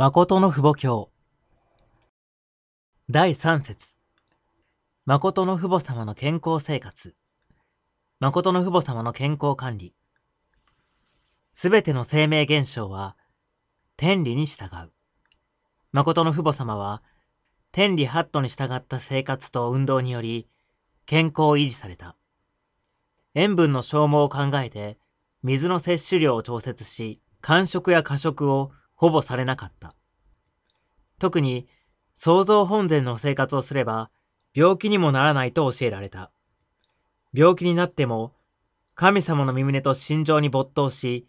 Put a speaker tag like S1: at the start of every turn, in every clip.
S1: 誠の父母教。第三節。誠の父母様の健康生活。誠の父母様の健康管理。すべての生命現象は天理に従う。誠の父母様は天理ハットに従った生活と運動により健康を維持された。塩分の消耗を考えて水の摂取量を調節し間食や過食をほぼされなかった。特に創造本然の生活をすれば病気にもならないと教えられた。病気になっても神様の身胸と心情に没頭し、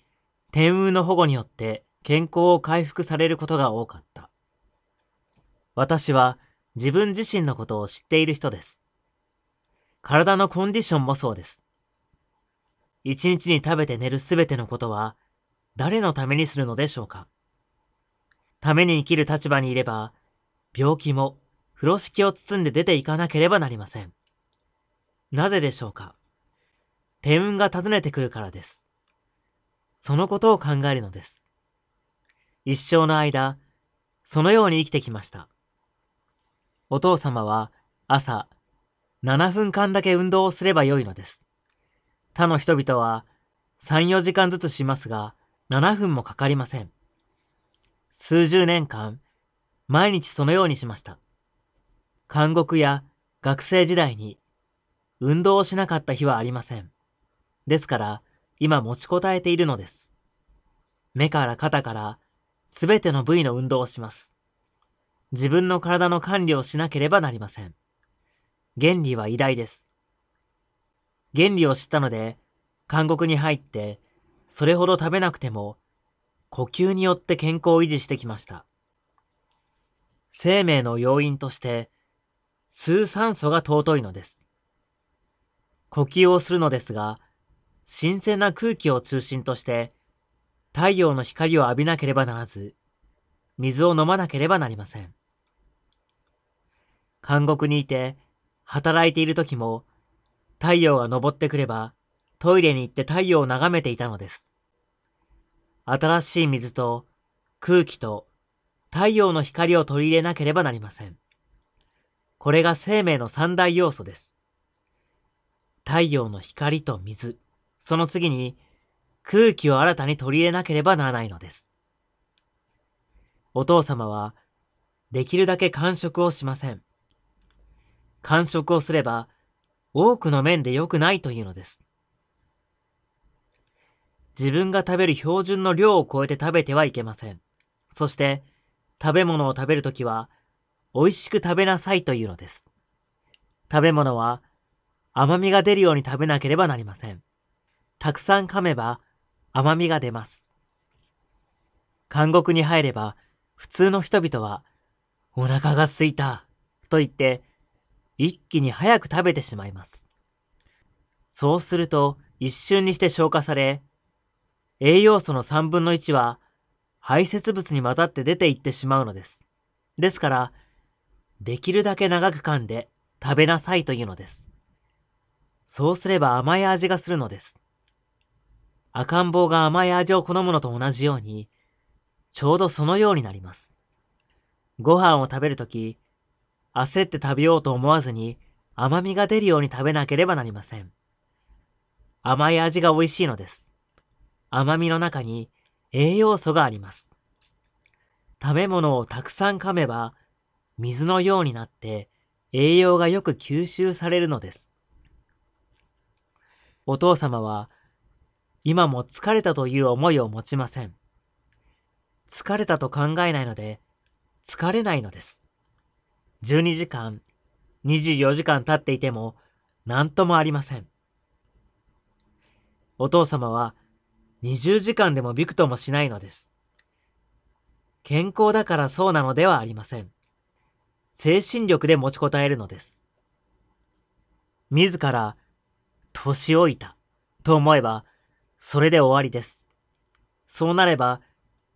S1: 天運の保護によって健康を回復されることが多かった。私は自分自身のことを知っている人です。体のコンディションもそうです。一日に食べて寝るすべてのことは誰のためにするのでしょうかために生きる立場にいれば、病気も風呂敷を包んで出ていかなければなりません。なぜでしょうか？天運が訪ねてくるからです。そのことを考えるのです。一生の間、そのように生きてきました。お父様は朝7分間だけ運動をすればよいのです。他の人々は3、4時間ずつしますが、7分もかかりません。数十年間、毎日そのようにしました。監獄や学生時代に運動をしなかった日はありません。ですから、今持ちこたえているのです。目から肩からすべての部位の運動をします。自分の体の管理をしなければなりません。原理は偉大です。原理を知ったので、監獄に入って、それほど食べなくても呼吸によって健康を維持してきました。生命の要因として、吸酸素が尊いのです。呼吸をするのですが、新鮮な空気を中心として、太陽の光を浴びなければならず、水を飲まなければなりません。監獄にいて、働いている時も、太陽が昇ってくれば、トイレに行って太陽を眺めていたのです。新しい水と空気と太陽の光を取り入れなければなりません。これが生命の三大要素です。太陽の光と水、その次に空気を新たに取り入れなければならないのです。お父様はできるだけ完食をしません。完食をすれば多くの面で良くないというのです。自分が食べる標準の量を超えて食べてはいけません。そして、食べ物を食べるときは、美味しく食べなさいというのです。食べ物は、甘みが出るように食べなければなりません。たくさん噛めば、甘みが出ます。監獄に入れば、普通の人々は、お腹が空いた、と言って、一気に早く食べてしまいます。そうすると、一瞬にして消化され、栄養素の3分の1は排泄物に混ざって出ていってしまうのです。ですから、できるだけ長く噛んで食べなさいというのです。そうすれば甘い味がするのです。赤ん坊が甘い味を好むのと同じように、ちょうどそのようになります。ご飯を食べるとき、焦って食べようと思わずに甘みが出るように食べなければなりません。甘い味が美味しいのです。甘みの中に栄養素があります。食べ物をたくさん噛めば、水のようになって栄養がよく吸収されるのです。お父様は、今も疲れたという思いを持ちません。疲れたと考えないので、疲れないのです。12時間、24時間経っていても、何ともありません。お父様は、20時間でもびくともしないのです。健康だからそうなのではありません。精神力で持ちこたえるのです。自ら、年老いた、と思えば、それで終わりです。そうなれば、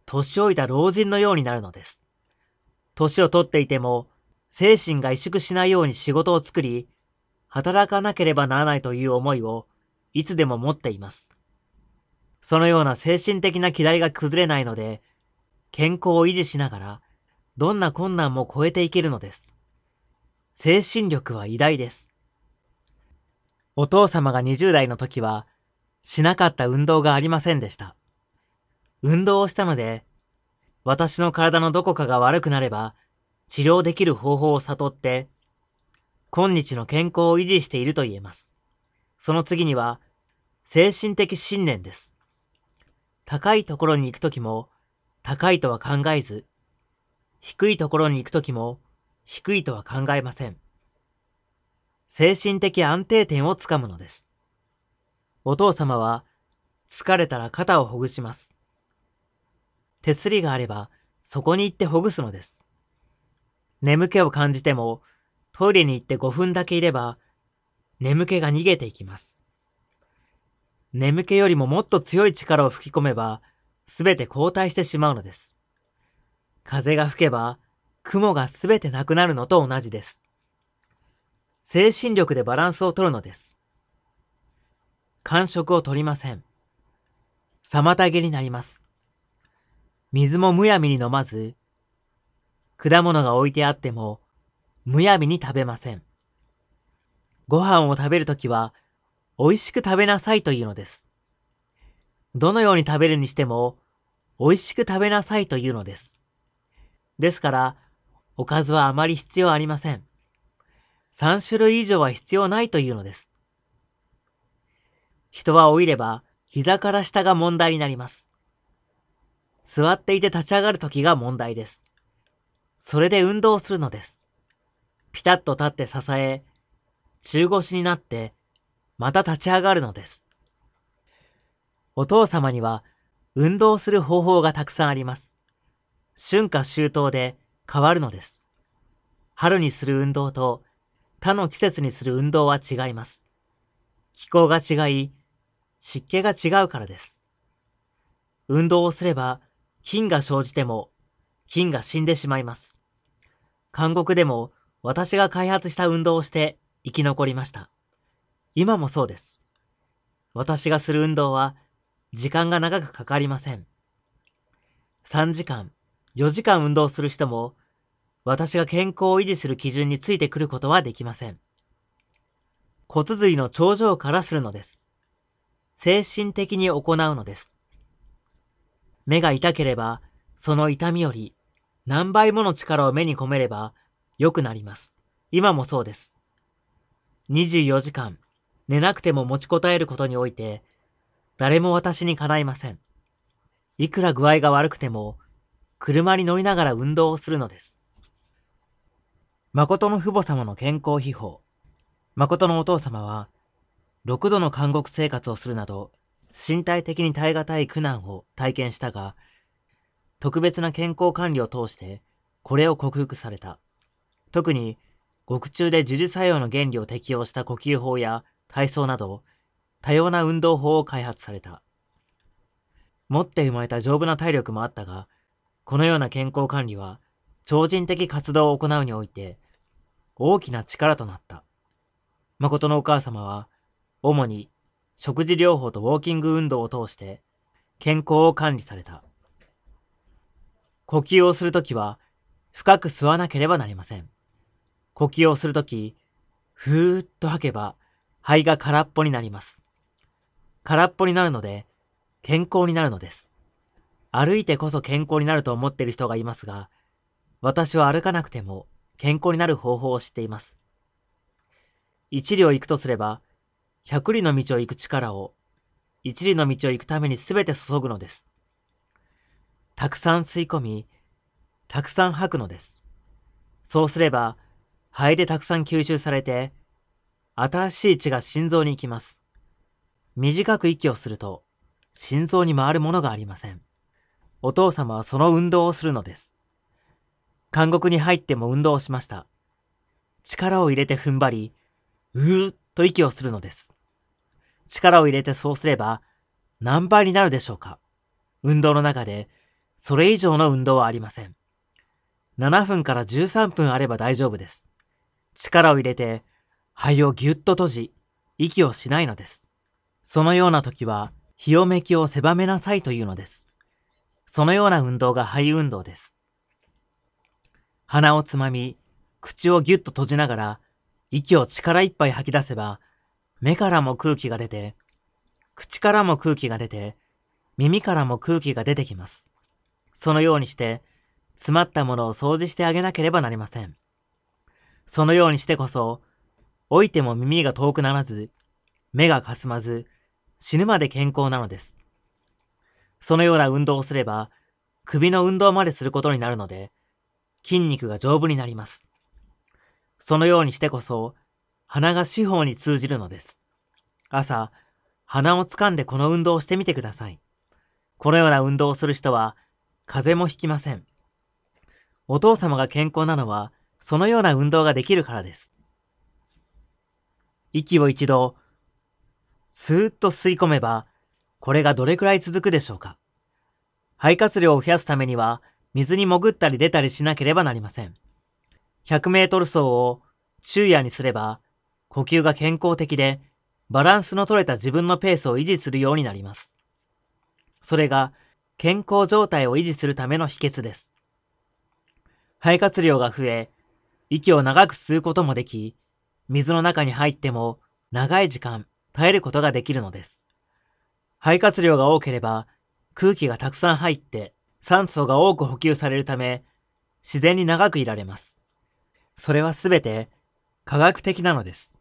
S1: 年老いた老人のようになるのです。年を取っていても、精神が萎縮しないように仕事を作り、働かなければならないという思いを、いつでも持っています。そのような精神的な期待が崩れないので、健康を維持しながら、どんな困難も超えていけるのです。精神力は偉大です。お父様が20代の時は、しなかった運動がありませんでした。運動をしたので、私の体のどこかが悪くなれば、治療できる方法を悟って、今日の健康を維持していると言えます。その次には、精神的信念です。高いところに行くときも、高いとは考えず、低いところに行くときも、低いとは考えません。精神的安定点をつかむのです。お父様は、疲れたら肩をほぐします。手すりがあれば、そこに行ってほぐすのです。眠気を感じても、トイレに行って5分だけいれば、眠気が逃げていきます。眠気よりももっと強い力を吹き込めば、すべて後退してしまうのです。風が吹けば、雲がすべてなくなるのと同じです。精神力でバランスを取るのです。感触を取りません。妨げになります。水もむやみに飲まず、果物が置いてあっても、むやみに食べません。ご飯を食べるときは、美味しく食べなさいというのです。どのように食べるにしても、美味しく食べなさいというのです。ですから、おかずはあまり必要ありません。3種類以上は必要ないというのです。人は老いれば、膝から下が問題になります。座っていて立ち上がるときが問題です。それで運動するのです。ピタッと立って支え、中腰になって、また立ち上がるのです。お父様には、運動する方法がたくさんあります。春夏秋冬で変わるのです。春にする運動と他の季節にする運動は違います。気候が違い、湿気が違うからです。運動をすれば菌が生じても菌が死んでしまいます。韓国でも私が開発した運動をして生き残りました。今もそうです。私がする運動は時間が長くかかりません。3時間、4時間運動する人も私が健康を維持する基準についてくることはできません。骨髄の頂上からするのです。精神的に行うのです。目が痛ければ、その痛みより何倍もの力を目に込めれば良くなります。今もそうです。24時間寝なくても持ちこたえることにおいて、誰も私にかないません。いくら具合が悪くても、車に乗りながら運動をするのです。誠の父母様の健康秘宝。誠のお父様は、6度の監獄生活をするなど、身体的に耐え難い苦難を体験したが、特別な健康管理を通して、これを克服された。特に、獄中で樹樹作用の原理を適用した呼吸法や体操など、多様な運動法を開発された。持って生まれた丈夫な体力もあったが、このような健康管理は、超人的活動を行うにおいて、大きな力となった。誠のお母様は、主に食事療法とウォーキング運動を通して健康を管理された。呼吸をするときは深く吸わなければなりません。呼吸をするとき、ふーっと吐けば肺が空っぽになります。空っぽになるので健康になるのです。歩いてこそ健康になると思っている人がいますが、私は歩かなくても健康になる方法を知っています。一里を行くとすれば、百里の道を行く力を、一里の道を行くために全て注ぐのです。たくさん吸い込み、たくさん吐くのです。そうすれば、肺でたくさん吸収されて、新しい血が心臓に行きます。短く息をすると、心臓に回るものがありません。お父様はその運動をするのです。監獄に入っても運動をしました。力を入れて踏ん張り、うーっと息をするのです。力を入れてそうすれば何倍になるでしょうか運動の中でそれ以上の運動はありません。7分から13分あれば大丈夫です。力を入れて肺をぎゅっと閉じ、息をしないのです。そのような時は、日をめきを狭めなさいというのです。そのような運動が肺運動です。鼻をつまみ、口をぎゅっと閉じながら、息を力いっぱい吐き出せば、目からも空気が出て、口からも空気が出て、耳からも空気が出てきます。そのようにして、詰まったものを掃除してあげなければなりません。そのようにしてこそ、老いても耳が遠くならず、目がかすまず、死ぬまで健康なのです。そのような運動をすれば、首の運動まですることになるので、筋肉が丈夫になります。そのようにしてこそ、鼻が四方に通じるのです。朝、鼻を掴んでこの運動をしてみてください。このような運動をする人は、風邪もひきません。お父様が健康なのは、そのような運動ができるからです。息を一度、スーッと吸い込めば、これがどれくらい続くでしょうか肺活量を増やすためには、水に潜ったり出たりしなければなりません。100メートル走を昼夜にすれば、呼吸が健康的で、バランスの取れた自分のペースを維持するようになります。それが、健康状態を維持するための秘訣です。肺活量が増え、息を長く吸うこともでき、水の中に入っても長い時間耐えることができるのです。肺活量が多ければ空気がたくさん入って酸素が多く補給されるため自然に長くいられます。それはすべて科学的なのです。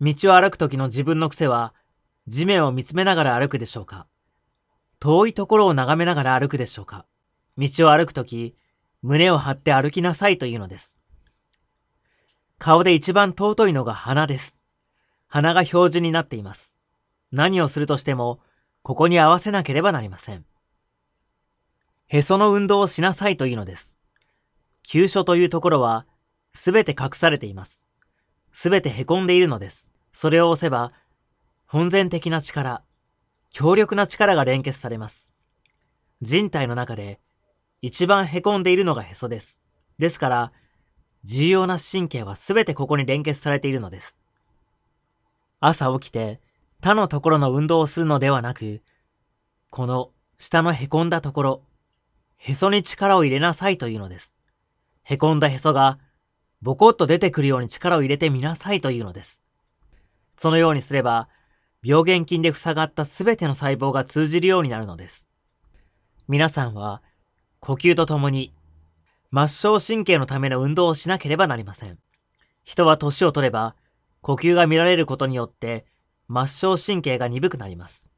S1: 道を歩くときの自分の癖は地面を見つめながら歩くでしょうか？遠いところを眺めながら歩くでしょうか？道を歩くとき胸を張って歩きなさいというのです。顔で一番尊いのが鼻です。鼻が標準になっています。何をするとしても、ここに合わせなければなりません。へその運動をしなさいというのです。急所というところは、すべて隠されています。すべて凹んでいるのです。それを押せば、本然的な力、強力な力が連結されます。人体の中で、一番凹んでいるのがへそです。ですから、重要な神経はすべてここに連結されているのです。朝起きて、他のところの運動をするのではなく、この下の凹んだところ、へそに力を入れなさいというのです。凹んだへそが、ボコッと出てくるように力を入れてみなさいというのです。そのようにすれば、病原菌で塞がったすべての細胞が通じるようになるのです。皆さんは、呼吸とともに、末梢神経のための運動をしなければなりません。人は年を取れば、呼吸が見られることによって、末梢神経が鈍くなります。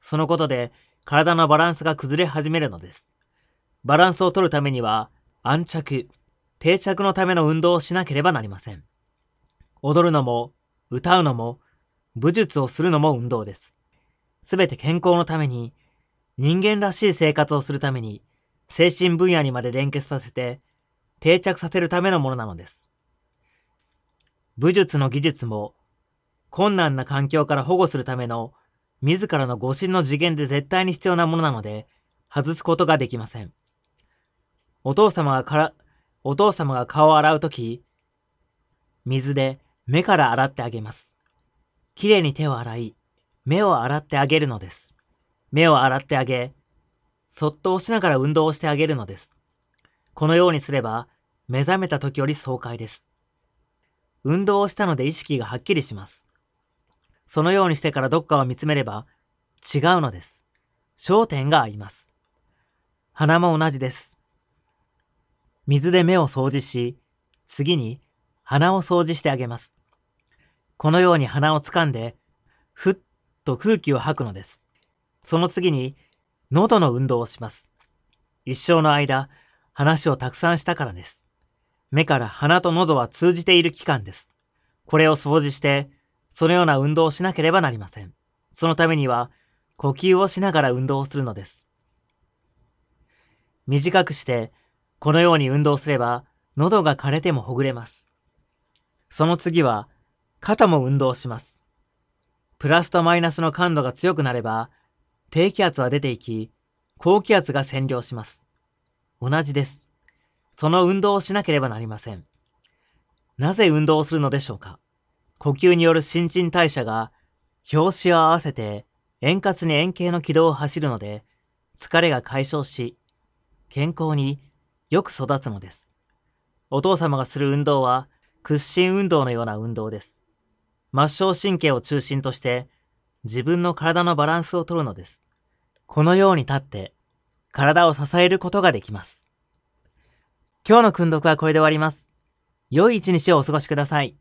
S1: そのことで体のバランスが崩れ始めるのです。バランスを取るためには安着、定着のための運動をしなければなりません。踊るのも、歌うのも、武術をするのも運動です。すべて健康のために、人間らしい生活をするために、精神分野にまで連結させて、定着させるためのものなのです。武術の技術も困難な環境から保護するための自らの誤信の次元で絶対に必要なものなので、外すことができません。お父様がから、お父様が顔を洗うとき、水で目から洗ってあげます。きれいに手を洗い、目を洗ってあげるのです。目を洗ってあげ、そっと押しながら運動をしてあげるのです。このようにすれば、目覚めた時より爽快です。運動をしたので意識がはっきりします。そのようにしてからどっかを見つめれば違うのです。焦点が合います。鼻も同じです。水で目を掃除し、次に鼻を掃除してあげます。このように鼻を掴んで、ふっと空気を吐くのです。その次に喉の運動をします。一生の間、話をたくさんしたからです。目から鼻と喉は通じている器官です。これを掃除して、そのような運動をしなければなりません。そのためには、呼吸をしながら運動をするのです。短くして、このように運動すれば、喉が枯れてもほぐれます。その次は、肩も運動します。プラスとマイナスの感度が強くなれば、低気圧は出ていき、高気圧が占領します。同じです。その運動をしなければなりません。なぜ運動をするのでしょうか？呼吸による新陳代謝が、表紙を合わせて円滑に円形の軌道を走るので、疲れが解消し、健康によく育つのです。お父様がする運動は屈伸運動のような運動です。末梢神経を中心として自分の体のバランスをとるのです。このように立って体を支えることができます。今日の訓読はこれで終わります。良い一日をお過ごしください。